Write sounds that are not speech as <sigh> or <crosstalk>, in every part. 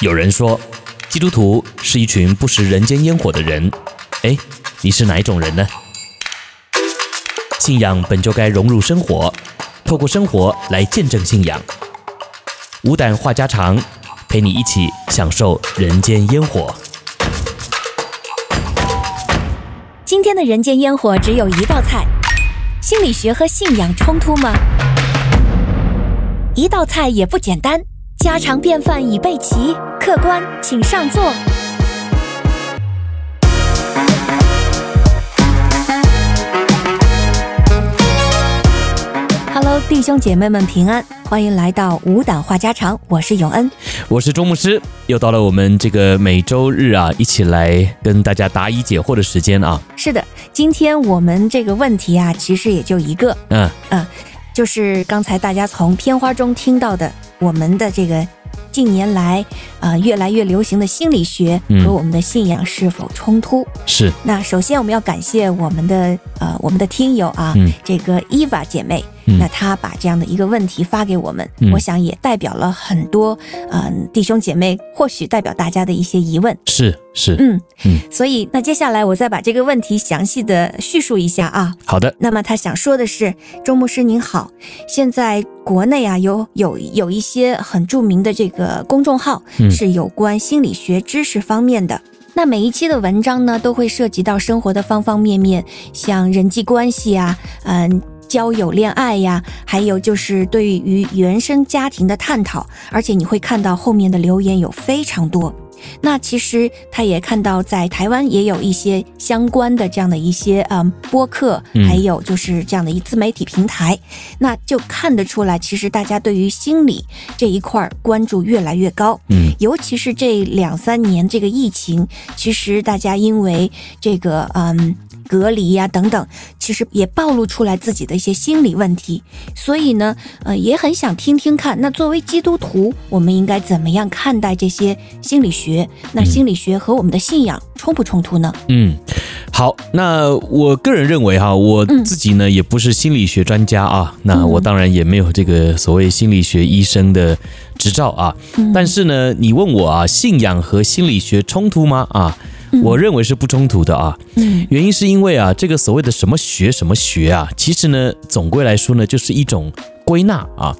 有人说，基督徒是一群不食人间烟火的人。哎，你是哪一种人呢？信仰本就该融入生活，透过生活来见证信仰。无胆话家常，陪你一起享受人间烟火。今天的人间烟火只有一道菜：心理学和信仰冲突吗？一道菜也不简单，家常便饭已备齐，客官请上座。Hello，弟兄姐妹们平安，欢迎来到无胆话家常，我是永恩，我是周牧师，又到了我们这个每周日啊，一起来跟大家答疑解惑的时间啊。是的，今天我们这个问题啊，其实也就一个，嗯嗯。就是刚才大家从片花中听到的，我们的这个近年来呃越来越流行的心理学和我们的信仰是否冲突？嗯、是。那首先我们要感谢我们的呃我们的听友啊，嗯、这个伊娃姐妹。那他把这样的一个问题发给我们，嗯、我想也代表了很多嗯、呃、弟兄姐妹，或许代表大家的一些疑问。是是，嗯嗯，所以那接下来我再把这个问题详细的叙述一下啊。好的。那么他想说的是，周牧师您好，现在国内啊有有有一些很著名的这个公众号，是有关心理学知识方面的。嗯、那每一期的文章呢，都会涉及到生活的方方面面，像人际关系啊，嗯。交友、恋爱呀，还有就是对于原生家庭的探讨，而且你会看到后面的留言有非常多。那其实他也看到，在台湾也有一些相关的这样的一些嗯播客，还有就是这样的一自媒体平台，嗯、那就看得出来，其实大家对于心理这一块关注越来越高。嗯，尤其是这两三年这个疫情，其实大家因为这个嗯。隔离呀、啊，等等，其实也暴露出来自己的一些心理问题，所以呢，呃，也很想听听看，那作为基督徒，我们应该怎么样看待这些心理学？那心理学和我们的信仰冲不冲突呢？嗯，好，那我个人认为哈，我自己呢、嗯、也不是心理学专家啊，那我当然也没有这个所谓心理学医生的执照啊，嗯、但是呢，你问我啊，信仰和心理学冲突吗？啊？我认为是不冲突的啊，嗯，原因是因为啊，这个所谓的什么学什么学啊，其实呢，总归来说呢，就是一种归纳啊，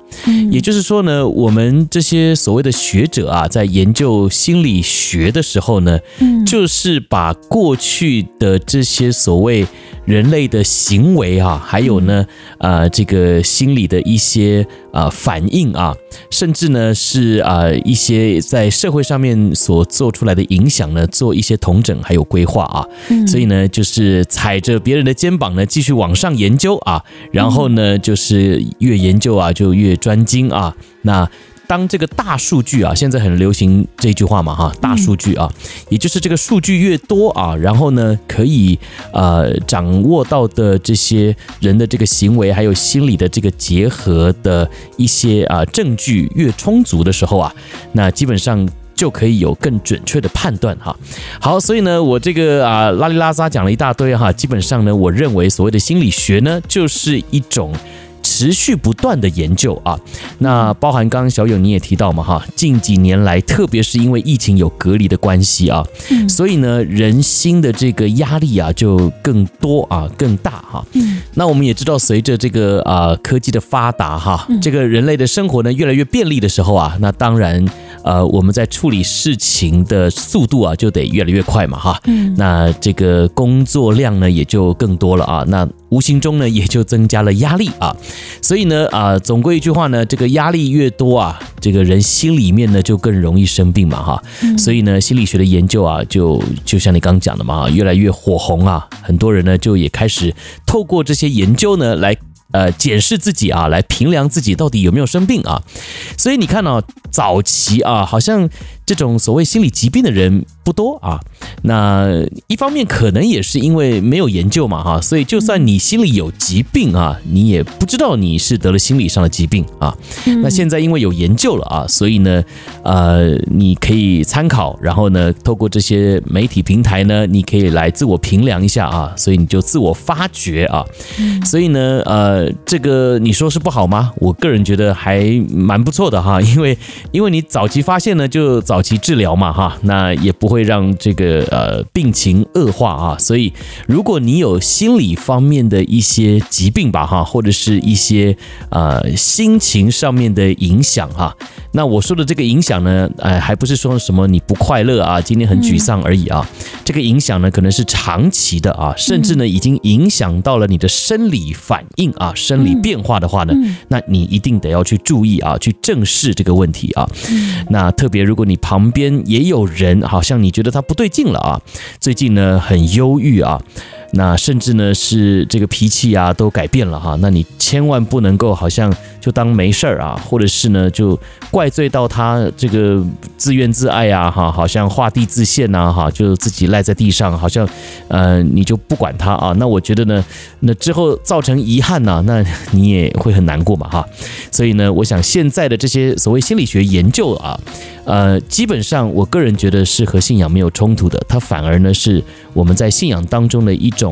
也就是说呢，我们这些所谓的学者啊，在研究心理学的时候呢，就是把过去的这些所谓人类的行为啊，还有呢，呃，这个心理的一些呃反应啊，甚至呢是呃一些在社会上面所做出来的影响呢，做一些统整还有规划啊，所以呢，就是踩着别人的肩膀呢，继续往上研究啊，然后呢，就是越研研究啊就越专精啊，那。当这个大数据啊，现在很流行这句话嘛，哈，大数据啊，也就是这个数据越多啊，然后呢，可以呃掌握到的这些人的这个行为，还有心理的这个结合的一些啊证据越充足的时候啊，那基本上就可以有更准确的判断哈。好，所以呢，我这个啊拉里拉撒讲了一大堆哈，基本上呢，我认为所谓的心理学呢，就是一种。持续不断的研究啊，那包含刚刚小勇你也提到嘛哈，近几年来，特别是因为疫情有隔离的关系啊，嗯，所以呢，人心的这个压力啊就更多啊，更大哈。嗯，那我们也知道，随着这个啊科技的发达哈，这个人类的生活呢越来越便利的时候啊，那当然呃我们在处理事情的速度啊就得越来越快嘛哈。嗯，那这个工作量呢也就更多了啊，那。无形中呢，也就增加了压力啊，所以呢，啊，总归一句话呢，这个压力越多啊，这个人心里面呢就更容易生病嘛，哈，所以呢，心理学的研究啊，就就像你刚刚讲的嘛，越来越火红啊，很多人呢就也开始透过这些研究呢来。呃，检视自己啊，来评量自己到底有没有生病啊。所以你看啊，早期啊，好像这种所谓心理疾病的人不多啊。那一方面可能也是因为没有研究嘛，哈。所以就算你心里有疾病啊，你也不知道你是得了心理上的疾病啊。那现在因为有研究了啊，所以呢，呃，你可以参考，然后呢，透过这些媒体平台呢，你可以来自我评量一下啊。所以你就自我发掘啊。所以呢，呃。这个你说是不好吗？我个人觉得还蛮不错的哈，因为因为你早期发现呢，就早早期治疗嘛，哈，那也不会让这个呃病情恶化啊。所以，如果你有心理方面的一些疾病吧，哈，或者是一些呃心情上面的影响哈，那我说的这个影响呢，呃，还不是说什么你不快乐啊，今天很沮丧而已啊。这个影响呢，可能是长期的啊，甚至呢，已经影响到了你的生理反应啊，生理变化的话呢，那你一定得要去注意啊，去正视这个问题啊。那特别如果你旁边也有人，好像你觉得他不对劲了啊，最近呢很忧郁啊。那甚至呢是这个脾气啊都改变了哈，那你千万不能够好像就当没事儿啊，或者是呢就怪罪到他这个自怨自艾啊哈，好像画地自限呐哈，就自己赖在地上，好像呃你就不管他啊，那我觉得呢，那之后造成遗憾呐，那你也会很难过嘛哈，所以呢，我想现在的这些所谓心理学研究啊。呃，基本上我个人觉得是和信仰没有冲突的，它反而呢是我们在信仰当中的一种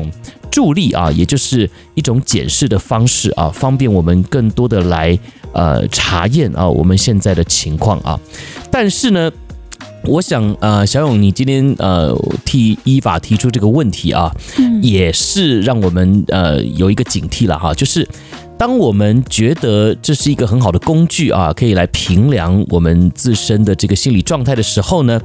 助力啊，也就是一种检视的方式啊，方便我们更多的来呃查验啊我们现在的情况啊。但是呢，我想呃小勇，你今天呃替依法提出这个问题啊，也是让我们呃有一个警惕了哈，就是。当我们觉得这是一个很好的工具啊，可以来评量我们自身的这个心理状态的时候呢，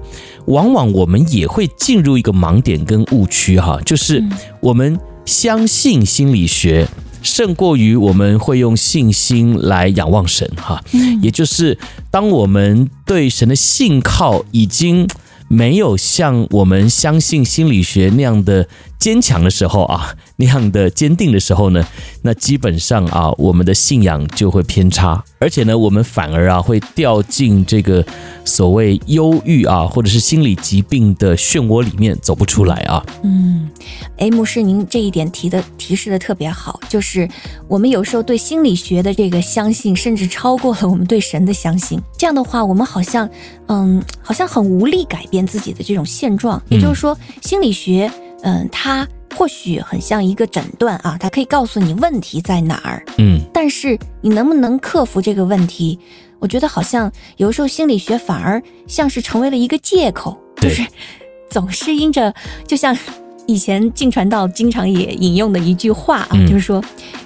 往往我们也会进入一个盲点跟误区哈，就是我们相信心理学胜过于我们会用信心来仰望神哈，也就是当我们对神的信靠已经没有像我们相信心理学那样的。坚强的时候啊，那样的坚定的时候呢，那基本上啊，我们的信仰就会偏差，而且呢，我们反而啊会掉进这个所谓忧郁啊，或者是心理疾病的漩涡里面走不出来啊。嗯，哎，牧师，您这一点提的提示的特别好，就是我们有时候对心理学的这个相信，甚至超过了我们对神的相信。这样的话，我们好像嗯，好像很无力改变自己的这种现状。也就是说，心理学。嗯，它或许很像一个诊断啊，它可以告诉你问题在哪儿。嗯，但是你能不能克服这个问题？我觉得好像有时候心理学反而像是成为了一个借口，就是总是因着，就像以前静传道经常也引用的一句话啊，就是说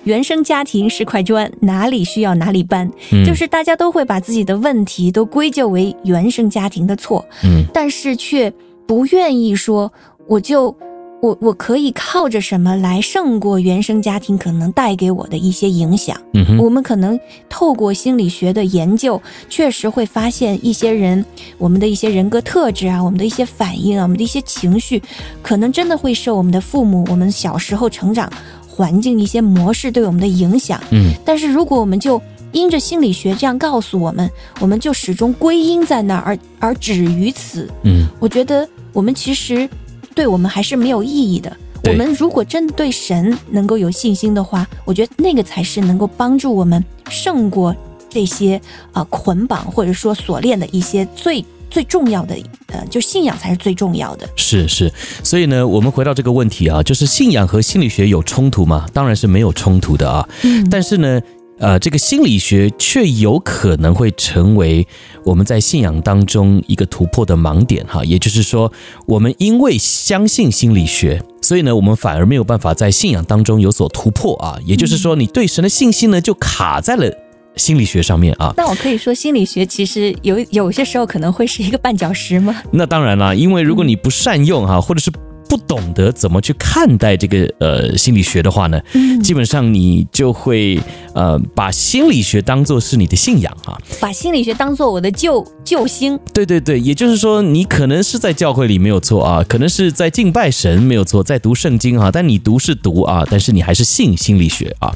原生家庭是块砖，哪里需要哪里搬。就是大家都会把自己的问题都归咎为原生家庭的错。嗯，但是却不愿意说我就。我我可以靠着什么来胜过原生家庭可能带给我的一些影响？嗯，我们可能透过心理学的研究，确实会发现一些人，我们的一些人格特质啊，我们的一些反应啊，我们的一些情绪，可能真的会受我们的父母、我们小时候成长环境一些模式对我们的影响。嗯，但是如果我们就因着心理学这样告诉我们，我们就始终归因在那儿，而而止于此。嗯，我觉得我们其实。对我们还是没有意义的。我们如果真的对神能够有信心的话，我觉得那个才是能够帮助我们胜过这些啊、呃、捆绑或者说锁链的一些最最重要的呃，就信仰才是最重要的。是是，所以呢，我们回到这个问题啊，就是信仰和心理学有冲突吗？当然是没有冲突的啊。嗯，但是呢。呃，这个心理学却有可能会成为我们在信仰当中一个突破的盲点哈，也就是说，我们因为相信心理学，所以呢，我们反而没有办法在信仰当中有所突破啊。也就是说，你对神的信心呢，就卡在了心理学上面啊。那我可以说，心理学其实有有些时候可能会是一个绊脚石吗？那当然啦，因为如果你不善用哈，或者是。不懂得怎么去看待这个呃心理学的话呢，基本上你就会呃把心理学当做是你的信仰哈，把心理学当做我的救救星。对对对，也就是说你可能是在教会里没有错啊，可能是在敬拜神没有错，在读圣经哈，但你读是读啊，但是你还是信心理学啊，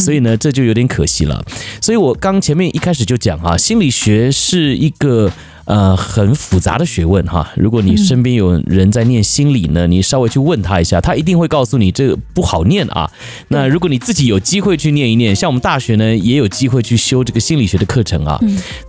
所以呢这就有点可惜了。所以我刚前面一开始就讲啊，心理学是一个。呃很复杂的学问哈。如果你身边有人在念心理呢，你稍微去问他一下，他一定会告诉你这个不好念啊。那如果你自己有机会去念一念，像我们大学呢也有机会去修这个心理学的课程啊，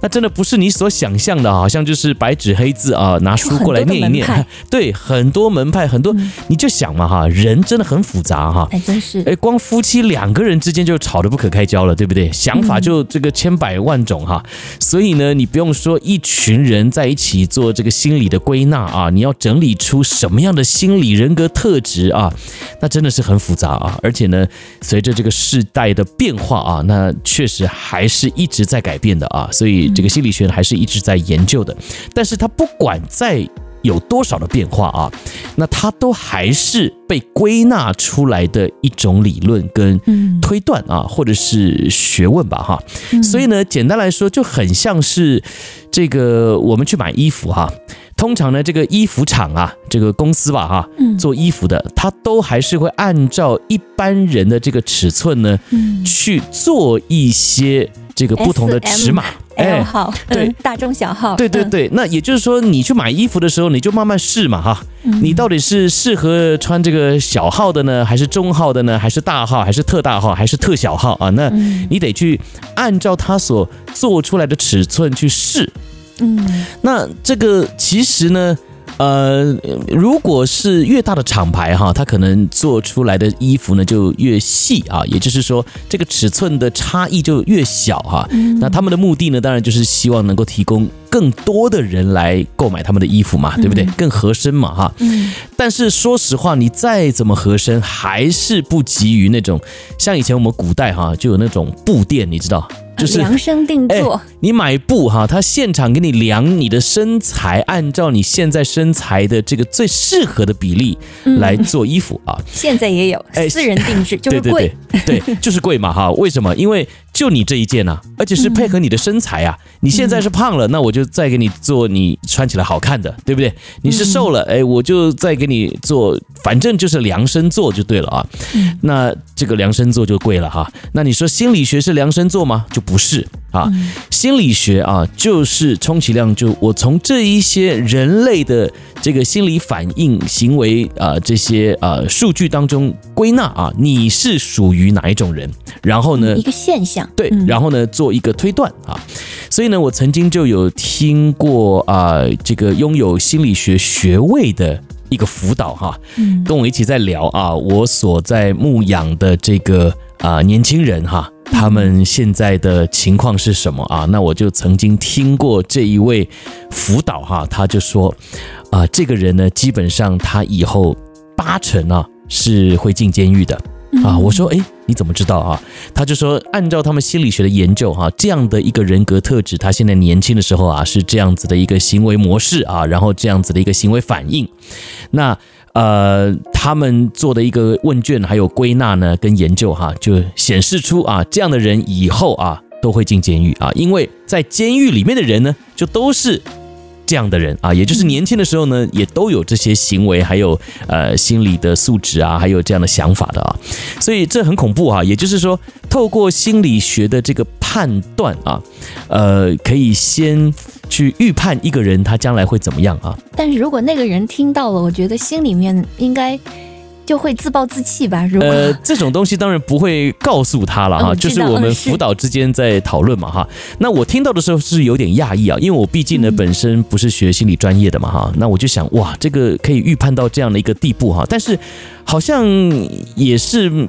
那真的不是你所想象的，好像就是白纸黑字啊，拿书过来念一念。<laughs> 对，很多门派，很多你就想嘛哈，人真的很复杂哈。哎，真是哎，光夫妻两个人之间就吵得不可开交了，对不对？想法就这个千百万种哈。所以呢，你不用说一群人人在一起做这个心理的归纳啊，你要整理出什么样的心理人格特质啊，那真的是很复杂啊。而且呢，随着这个世代的变化啊，那确实还是一直在改变的啊。所以这个心理学还是一直在研究的。但是它不管在有多少的变化啊，那它都还是被归纳出来的一种理论跟推断啊，或者是学问吧哈。所以呢，简单来说就很像是这个我们去买衣服哈，通常呢这个衣服厂啊，这个公司吧哈，做衣服的，它都还是会按照一般人的这个尺寸呢去做一些这个不同的尺码。L 号，对，大中小号，对对对，那也就是说，你去买衣服的时候，你就慢慢试嘛，哈，你到底是适合穿这个小号的呢，还是中号的呢，还是大号，还是特大号，还是特小号啊？那你得去按照它所做出来的尺寸去试，嗯，那这个其实呢。呃，如果是越大的厂牌哈，它可能做出来的衣服呢就越细啊，也就是说这个尺寸的差异就越小哈。那他们的目的呢，当然就是希望能够提供更多的人来购买他们的衣服嘛，对不对？更合身嘛哈。但是说实话，你再怎么合身，还是不及于那种像以前我们古代哈就有那种布店，你知道。就是量身定做，你买布哈，他现场给你量你的身材，按照你现在身材的这个最适合的比例来做衣服啊。现在也有私人定制，<laughs> 就是贵，对 <laughs> 对对，就是贵嘛哈。为什么？因为就你这一件呐，而且是配合你的身材啊。你现在是胖了，那我就再给你做你穿起来好看的，对不对？你是瘦了，哎，我就再给你做，反正就是量身做就对了啊。那这个量身做就贵了哈。那你说心理学是量身做吗？就不是啊。心理学啊，就是充其量就我从这一些人类的这个心理反应、行为啊这些呃数据当中归纳啊，你是属于哪一种人？然后呢，一个现象。对，然后呢，做一个推断啊，所以呢，我曾经就有听过啊，这个拥有心理学学位的一个辅导哈，跟我一起在聊啊，我所在牧养的这个啊年轻人哈，他们现在的情况是什么啊？那我就曾经听过这一位辅导哈，他就说啊，这个人呢，基本上他以后八成啊是会进监狱的。啊，我说，诶，你怎么知道啊？他就说，按照他们心理学的研究，哈，这样的一个人格特质，他现在年轻的时候啊，是这样子的一个行为模式啊，然后这样子的一个行为反应。那呃，他们做的一个问卷还有归纳呢，跟研究哈，就显示出啊，这样的人以后啊都会进监狱啊，因为在监狱里面的人呢，就都是。这样的人啊，也就是年轻的时候呢，也都有这些行为，还有呃心理的素质啊，还有这样的想法的啊，所以这很恐怖啊。也就是说，透过心理学的这个判断啊，呃，可以先去预判一个人他将来会怎么样啊。但是如果那个人听到了，我觉得心里面应该。就会自暴自弃吧？如果呃，这种东西当然不会告诉他了哈，嗯、就是我们辅导之间在讨论嘛哈。那我听到的时候是有点讶异啊，因为我毕竟呢本身不是学心理专业的嘛哈。那我就想哇，这个可以预判到这样的一个地步哈。但是好像也是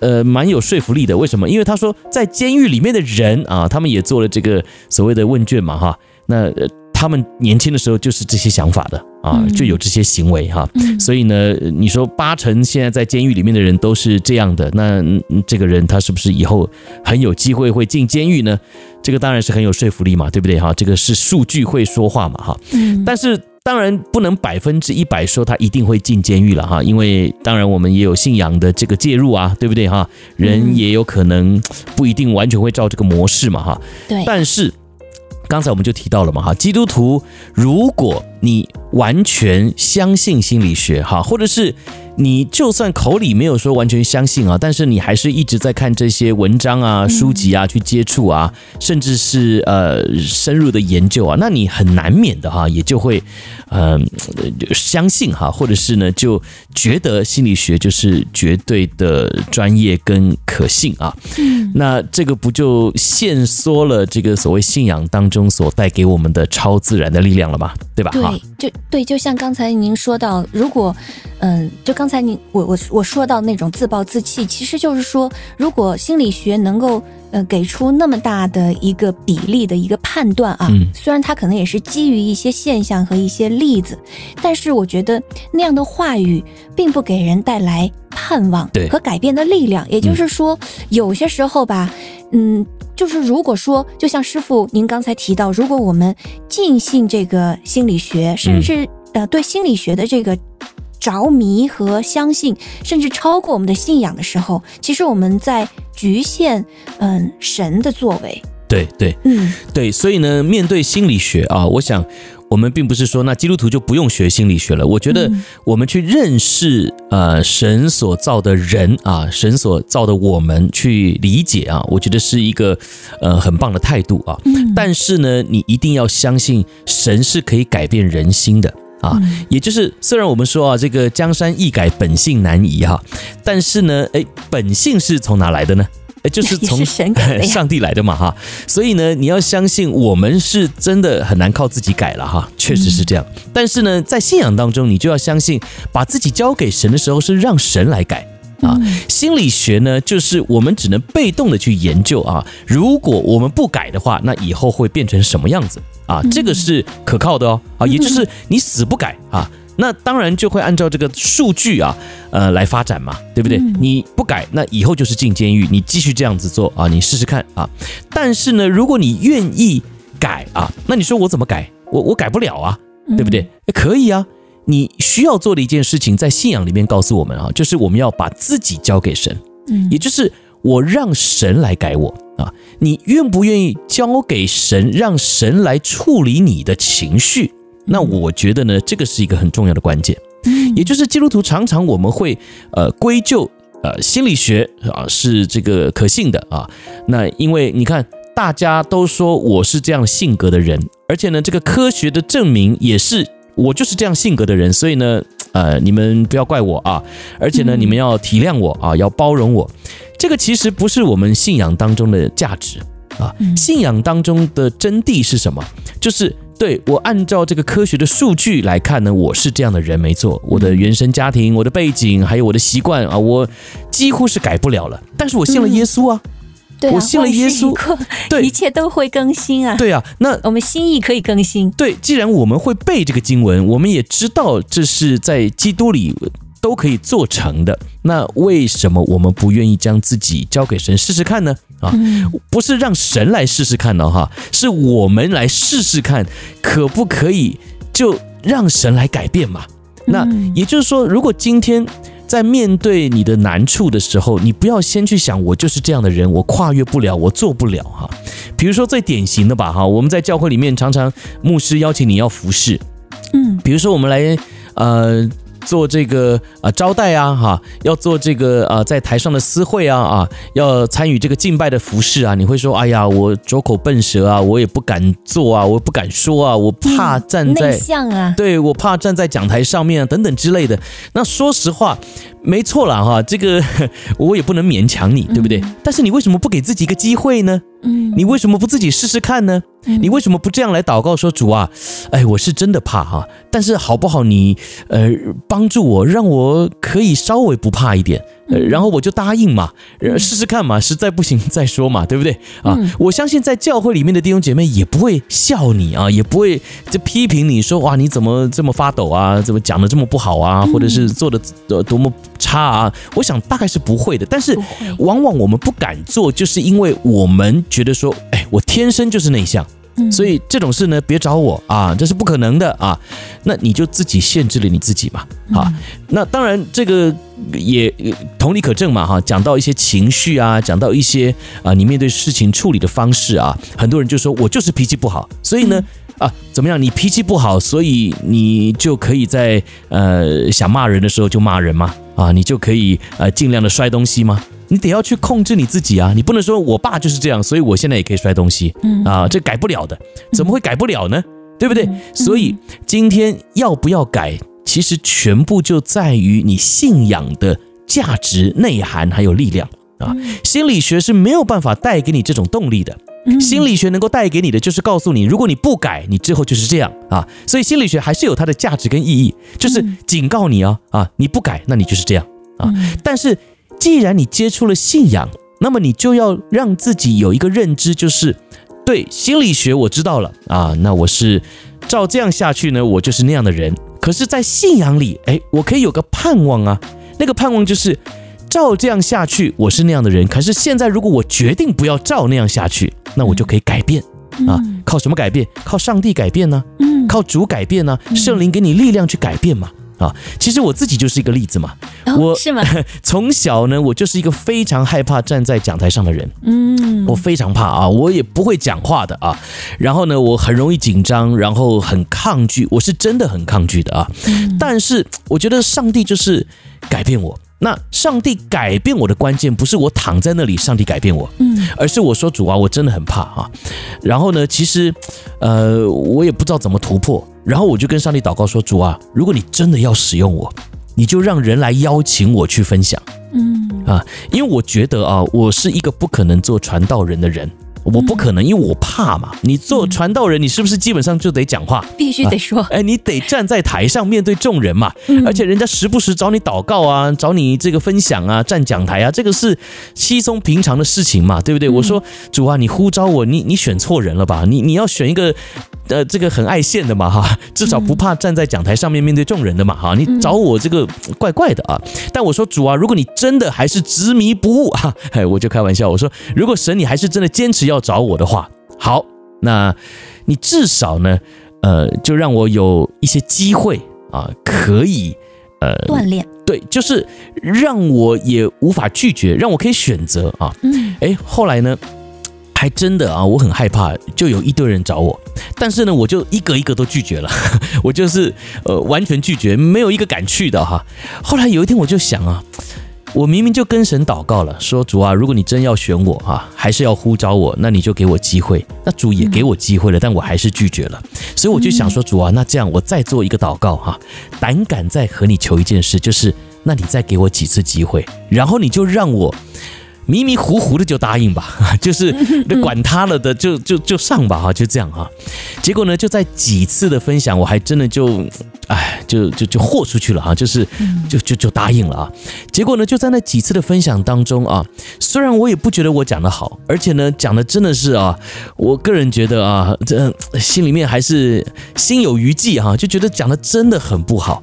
呃蛮有说服力的。为什么？因为他说在监狱里面的人啊，他们也做了这个所谓的问卷嘛哈。那他们年轻的时候就是这些想法的。啊，就有这些行为哈，所以呢，你说八成现在在监狱里面的人都是这样的，那这个人他是不是以后很有机会会进监狱呢？这个当然是很有说服力嘛，对不对哈？这个是数据会说话嘛哈。嗯。但是当然不能百分之一百说他一定会进监狱了哈，因为当然我们也有信仰的这个介入啊，对不对哈？人也有可能不一定完全会照这个模式嘛哈。对。但是刚才我们就提到了嘛哈，基督徒如果你完全相信心理学哈，或者是。你就算口里没有说完全相信啊，但是你还是一直在看这些文章啊、书籍啊，去接触啊，甚至是呃深入的研究啊，那你很难免的哈，也就会嗯、呃、相信哈，或者是呢就觉得心理学就是绝对的专业跟可信啊。嗯，那这个不就限缩了这个所谓信仰当中所带给我们的超自然的力量了吗？对吧？对，就对，就像刚才您说到，如果嗯，就刚才您我我我说到那种自暴自弃，其实就是说，如果心理学能够呃给出那么大的一个比例的一个判断啊，嗯，虽然它可能也是基于一些现象和一些例子，但是我觉得那样的话语并不给人带来盼望和改变的力量。也就是说，有些时候吧，嗯，就是如果说，就像师傅您刚才提到，如果我们尽信这个心理学，甚至呃对心理学的这个。着迷和相信，甚至超过我们的信仰的时候，其实我们在局限嗯神的作为。对对，嗯对，所以呢，面对心理学啊，我想我们并不是说那基督徒就不用学心理学了。我觉得我们去认识呃神所造的人啊，神所造的我们去理解啊，我觉得是一个呃很棒的态度啊。嗯，但是呢，你一定要相信神是可以改变人心的。啊，也就是虽然我们说啊，这个江山易改，本性难移哈，但是呢，哎，本性是从哪来的呢？哎，就是从 <laughs> 上帝来的嘛哈。所以呢，你要相信我们是真的很难靠自己改了哈，确实是这样。但是呢，在信仰当中，你就要相信，把自己交给神的时候是让神来改啊。心理学呢，就是我们只能被动的去研究啊。如果我们不改的话，那以后会变成什么样子？啊，这个是可靠的哦，啊，也就是你死不改啊，那当然就会按照这个数据啊，呃，来发展嘛，对不对？你不改，那以后就是进监狱，你继续这样子做啊，你试试看啊。但是呢，如果你愿意改啊，那你说我怎么改？我我改不了啊，对不对？可以啊，你需要做的一件事情，在信仰里面告诉我们啊，就是我们要把自己交给神，嗯，也就是我让神来改我。啊，你愿不愿意交给神，让神来处理你的情绪？那我觉得呢，这个是一个很重要的关键。也就是基督徒常常我们会呃归咎呃心理学啊是这个可信的啊。那因为你看大家都说我是这样性格的人，而且呢这个科学的证明也是我就是这样性格的人，所以呢呃你们不要怪我啊，而且呢你们要体谅我啊，要包容我。这个其实不是我们信仰当中的价值啊，信仰当中的真谛是什么？就是对我按照这个科学的数据来看呢，我是这样的人没错，我的原生家庭、我的背景还有我的习惯啊，我几乎是改不了了。但是我信了耶稣啊，对，我信了耶稣，对，一切都会更新啊。对啊，那我们心意可以更新。对，既然我们会背这个经文，我们也知道这是在基督里。都可以做成的，那为什么我们不愿意将自己交给神试试看呢？啊，不是让神来试试看的哈，是我们来试试看，可不可以就让神来改变嘛？那也就是说，如果今天在面对你的难处的时候，你不要先去想我就是这样的人，我跨越不了，我做不了哈。比如说最典型的吧哈，我们在教会里面常常牧师邀请你要服侍，嗯，比如说我们来呃。做这个啊招待啊哈，要做这个啊在台上的私会啊啊，要参与这个敬拜的服饰啊，你会说哎呀，我拙口笨舌啊，我也不敢做啊，我不敢说啊，我怕站在、嗯、内向啊，对，我怕站在讲台上面啊等等之类的。那说实话，没错了哈，这个 <laughs> 我也不能勉强你，对不对？嗯、但是你为什么不给自己一个机会呢？嗯，你为什么不自己试试看呢？你为什么不这样来祷告说主啊，哎，我是真的怕哈，但是好不好你呃帮助我，让我可以稍微不怕一点。然后我就答应嘛，试试看嘛，实在不行 <laughs> 再说嘛，对不对啊？我相信在教会里面的弟兄姐妹也不会笑你啊，也不会就批评你说哇，你怎么这么发抖啊？怎么讲的这么不好啊？或者是做的多么差啊？我想大概是不会的。但是往往我们不敢做，就是因为我们觉得说，哎，我天生就是内向。所以这种事呢，别找我啊，这是不可能的啊。那你就自己限制了你自己嘛，啊。那当然这个也同理可证嘛，哈。讲到一些情绪啊，讲到一些啊，你面对事情处理的方式啊，很多人就说我就是脾气不好，所以呢。啊，怎么样？你脾气不好，所以你就可以在呃想骂人的时候就骂人吗？啊，你就可以呃尽量的摔东西吗？你得要去控制你自己啊！你不能说我爸就是这样，所以我现在也可以摔东西。嗯啊，这改不了的，怎么会改不了呢？对不对？所以今天要不要改，其实全部就在于你信仰的价值内涵还有力量啊。心理学是没有办法带给你这种动力的。心理学能够带给你的就是告诉你，如果你不改，你之后就是这样啊。所以心理学还是有它的价值跟意义，就是警告你啊啊，你不改，那你就是这样啊。但是既然你接触了信仰，那么你就要让自己有一个认知，就是对心理学我知道了啊，那我是照这样下去呢，我就是那样的人。可是，在信仰里，哎，我可以有个盼望啊，那个盼望就是。照这样下去，我是那样的人。可是现在，如果我决定不要照那样下去，那我就可以改变啊！靠什么改变？靠上帝改变呢？嗯，靠主改变呢？圣灵给你力量去改变嘛？啊，其实我自己就是一个例子嘛。我是吗？从小呢，我就是一个非常害怕站在讲台上的人。嗯，我非常怕啊，我也不会讲话的啊。然后呢，我很容易紧张，然后很抗拒，我是真的很抗拒的啊。但是我觉得上帝就是改变我。那上帝改变我的关键不是我躺在那里，上帝改变我，嗯，而是我说主啊，我真的很怕啊。然后呢，其实，呃，我也不知道怎么突破。然后我就跟上帝祷告说，主啊，如果你真的要使用我，你就让人来邀请我去分享，嗯啊，因为我觉得啊，我是一个不可能做传道人的人。我不可能，因为我怕嘛。你做传道人，你是不是基本上就得讲话？必须得说。哎，你得站在台上面对众人嘛。而且人家时不时找你祷告啊，找你这个分享啊，站讲台啊，这个是稀松平常的事情嘛，对不对？我说主啊，你呼召我，你你选错人了吧？你你要选一个。呃，这个很爱现的嘛哈，至少不怕站在讲台上面面对众人的嘛哈。你找我这个怪怪的啊。但我说主啊，如果你真的还是执迷不悟哈，<laughs> 哎，我就开玩笑，我说如果神你还是真的坚持要找我的话，好，那你至少呢，呃，就让我有一些机会啊，可以呃锻炼，对，就是让我也无法拒绝，让我可以选择啊。嗯，哎，后来呢？还真的啊，我很害怕，就有一堆人找我，但是呢，我就一个一个都拒绝了，<laughs> 我就是呃完全拒绝，没有一个敢去的哈。后来有一天我就想啊，我明明就跟神祷告了，说主啊，如果你真要选我啊，还是要呼召我，那你就给我机会。那主也给我机会了，但我还是拒绝了，所以我就想说主啊，那这样我再做一个祷告哈，胆敢再和你求一件事，就是那你再给我几次机会，然后你就让我。迷迷糊糊的就答应吧，<laughs> 就是管他了的，就就就上吧哈，就这样哈。结果呢，就在几次的分享，我还真的就，哎，就就就豁出去了哈，就是就就就答应了啊。结果呢，就在那几次的分享当中啊，虽然我也不觉得我讲得好，而且呢，讲的真的是啊，我个人觉得啊，这心里面还是心有余悸哈，就觉得讲的真的很不好。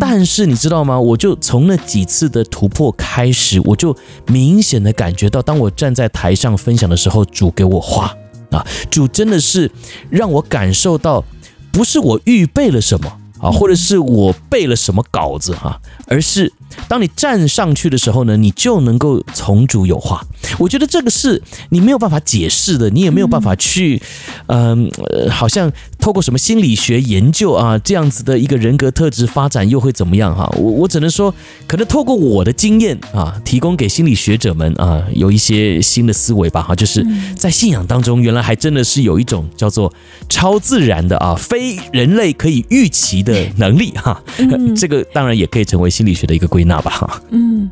但是你知道吗？我就从那几次的突破开始，我就明显的。感觉到，当我站在台上分享的时候，主给我话啊，主真的是让我感受到，不是我预备了什么啊，或者是我背了什么稿子哈，而是。当你站上去的时候呢，你就能够从主有话。我觉得这个是你没有办法解释的，你也没有办法去，嗯，好像透过什么心理学研究啊，这样子的一个人格特质发展又会怎么样哈？我我只能说，可能透过我的经验啊，提供给心理学者们啊，有一些新的思维吧哈，就是在信仰当中，原来还真的是有一种叫做超自然的啊，非人类可以预期的能力哈。<laughs> 这个当然也可以成为心理学的一个归。纳吧哈，嗯，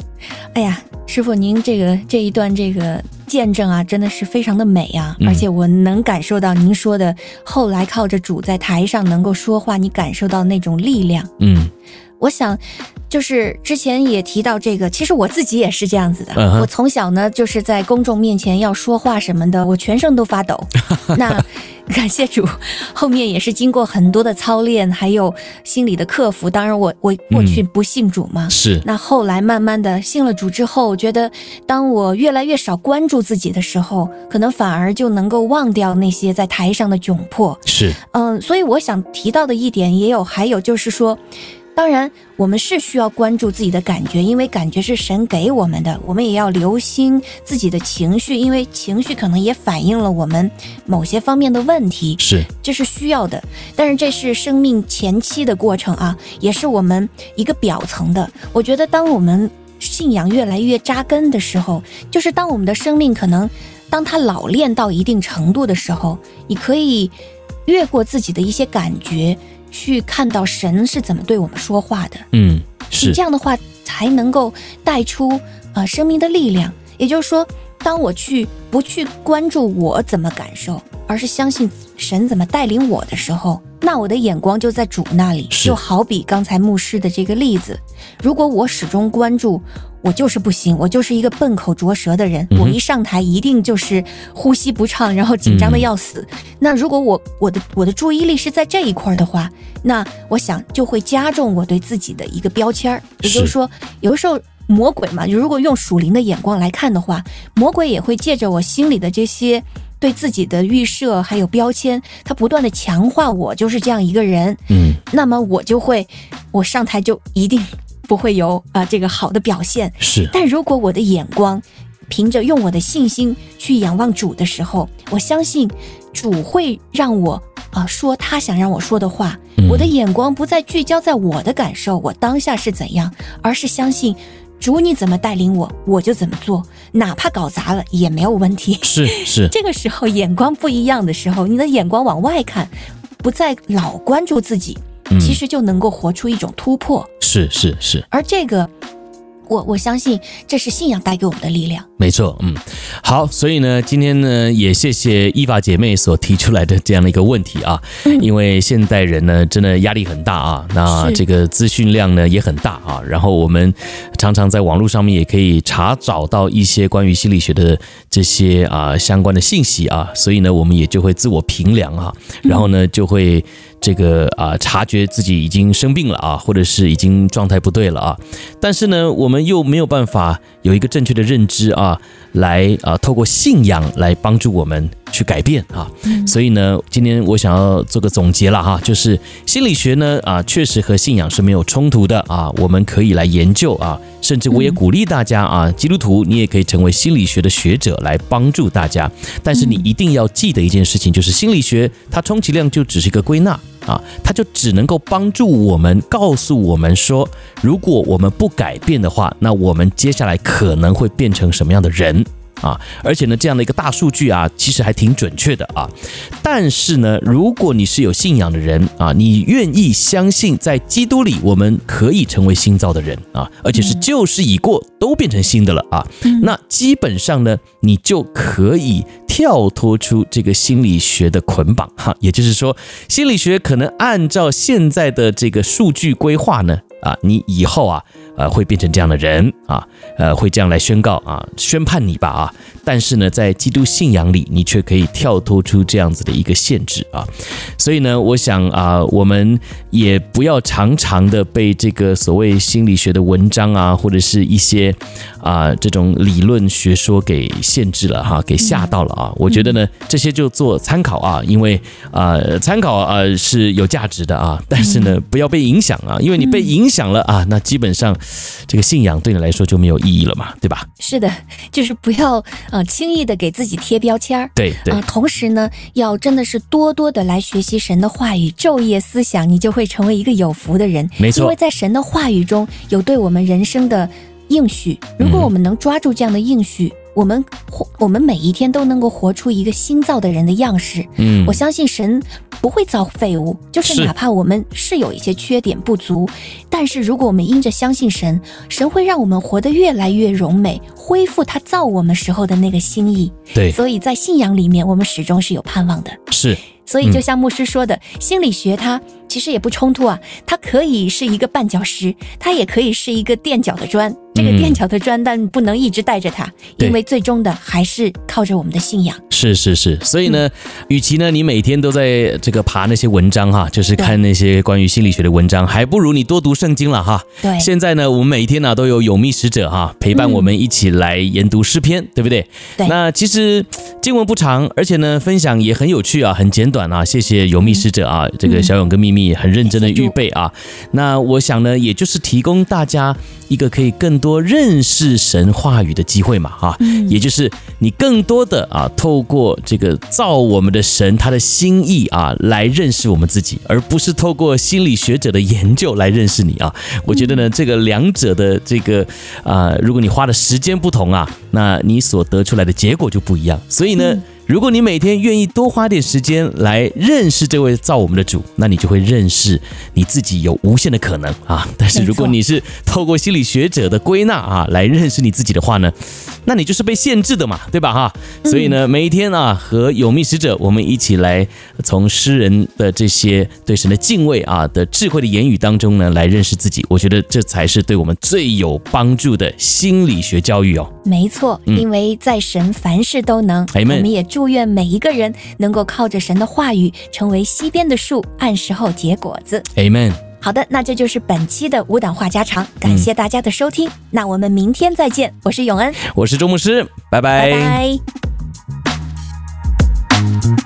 哎呀，师傅，您这个这一段这个见证啊，真的是非常的美啊，而且我能感受到您说的后来靠着主在台上能够说话，你感受到那种力量，嗯，我想。就是之前也提到这个，其实我自己也是这样子的。Uh huh. 我从小呢，就是在公众面前要说话什么的，我全身都发抖。<laughs> 那 <laughs> 感谢主，后面也是经过很多的操练，还有心理的克服。当然我，我我过去不信主嘛，是、嗯。那后来慢慢的信了主之后，我觉得当我越来越少关注自己的时候，可能反而就能够忘掉那些在台上的窘迫。是。嗯，所以我想提到的一点也有，还有就是说。当然，我们是需要关注自己的感觉，因为感觉是神给我们的。我们也要留心自己的情绪，因为情绪可能也反映了我们某些方面的问题。是，这是需要的。但是这是生命前期的过程啊，也是我们一个表层的。我觉得，当我们信仰越来越扎根的时候，就是当我们的生命可能当它老练到一定程度的时候，你可以越过自己的一些感觉。去看到神是怎么对我们说话的，嗯，是这样的话才能够带出呃生命的力量。也就是说，当我去不去关注我怎么感受，而是相信神怎么带领我的时候，那我的眼光就在主那里。就好比刚才牧师的这个例子，如果我始终关注。我就是不行，我就是一个笨口拙舌的人。我一上台一定就是呼吸不畅，然后紧张的要死。嗯、那如果我我的我的注意力是在这一块的话，那我想就会加重我对自己的一个标签儿。也就是说，有的时候魔鬼嘛，如果用属灵的眼光来看的话，魔鬼也会借着我心里的这些对自己的预设还有标签，他不断的强化我就是这样一个人。嗯，那么我就会，我上台就一定。不会有啊、呃，这个好的表现是。但如果我的眼光凭着用我的信心去仰望主的时候，我相信主会让我啊、呃、说他想让我说的话。嗯、我的眼光不再聚焦在我的感受，我当下是怎样，而是相信主你怎么带领我，我就怎么做，哪怕搞砸了也没有问题。是是。<laughs> 这个时候眼光不一样的时候，你的眼光往外看，不再老关注自己。其实就能够活出一种突破，是是是，而这个。我我相信这是信仰带给我们的力量。没错，嗯，好，所以呢，今天呢，也谢谢伊法姐妹所提出来的这样的一个问题啊，嗯、因为现代人呢，真的压力很大啊，那这个资讯量呢也很大啊，然后我们常常在网络上面也可以查找到一些关于心理学的这些啊相关的信息啊，所以呢，我们也就会自我评量啊，然后呢，就会这个啊察觉自己已经生病了啊，或者是已经状态不对了啊，但是呢，我们。又没有办法有一个正确的认知啊，来啊，透过信仰来帮助我们去改变啊。所以呢，今天我想要做个总结了哈，就是心理学呢啊，确实和信仰是没有冲突的啊，我们可以来研究啊，甚至我也鼓励大家啊，基督徒你也可以成为心理学的学者来帮助大家。但是你一定要记得一件事情，就是心理学它充其量就只是一个归纳。啊，它就只能够帮助我们，告诉我们说，如果我们不改变的话，那我们接下来可能会变成什么样的人。啊，而且呢，这样的一个大数据啊，其实还挺准确的啊。但是呢，如果你是有信仰的人啊，你愿意相信在基督里我们可以成为新造的人啊，而且是旧事已过，都变成新的了啊。那基本上呢，你就可以跳脱出这个心理学的捆绑哈。也就是说，心理学可能按照现在的这个数据规划呢，啊，你以后啊。呃，会变成这样的人啊，呃，会这样来宣告啊，宣判你吧啊。但是呢，在基督信仰里，你却可以跳脱出这样子的一个限制啊。所以呢，我想啊，我们也不要常常的被这个所谓心理学的文章啊，或者是一些啊这种理论学说给限制了哈，给吓到了啊。我觉得呢，这些就做参考啊，因为啊，参考啊是有价值的啊，但是呢，不要被影响啊，因为你被影响了啊，那基本上。这个信仰对你来说就没有意义了嘛，对吧？是的，就是不要呃轻易的给自己贴标签儿。对对。呃，同时呢，要真的是多多的来学习神的话语，昼夜思想，你就会成为一个有福的人。没错。因为在神的话语中有对我们人生的应许，如果我们能抓住这样的应许。嗯我们活，我们每一天都能够活出一个新造的人的样式。嗯，我相信神不会造废物，就是哪怕我们是有一些缺点不足，但是如果我们因着相信神，神会让我们活得越来越荣美，恢复他造我们时候的那个心意。对，所以在信仰里面，我们始终是有盼望的。是，所以就像牧师说的，嗯，心理学它其实也不冲突啊，它可以是一个绊脚石，它也可以是一个垫脚的砖。这个垫脚的砖，但不能一直带着它，因为最终的还是靠着我们的信仰。是是是，所以呢，与其呢你每天都在这个爬那些文章哈，就是看那些关于心理学的文章，还不如你多读圣经了哈。对，现在呢，我们每天呢都有有密使者哈陪伴我们一起来研读诗篇，对不对？对。那其实经文不长，而且呢分享也很有趣啊，很简短啊。谢谢有密使者啊，这个小勇跟秘密很认真的预备啊。那我想呢，也就是提供大家一个可以更多认识神话语的机会嘛，哈，也就是你更多的啊，透过这个造我们的神他的心意啊，来认识我们自己，而不是透过心理学者的研究来认识你啊。我觉得呢，这个两者的这个啊，如果你花的时间不同啊，那你所得出来的结果就不一样。所以呢。如果你每天愿意多花点时间来认识这位造我们的主，那你就会认识你自己有无限的可能啊！但是如果你是透过心理学者的归纳啊来认识你自己的话呢，那你就是被限制的嘛，对吧？哈，所以呢，每一天啊和有密使者我们一起来从诗人的这些对神的敬畏啊的智慧的言语当中呢来认识自己，我觉得这才是对我们最有帮助的心理学教育哦。没错，因为在神凡事都能，我们也。祝愿每一个人能够靠着神的话语，成为西边的树，按时候结果子。Amen。好的，那这就是本期的无党话家常，感谢大家的收听，嗯、那我们明天再见。我是永恩，我是周牧师，拜拜。拜拜。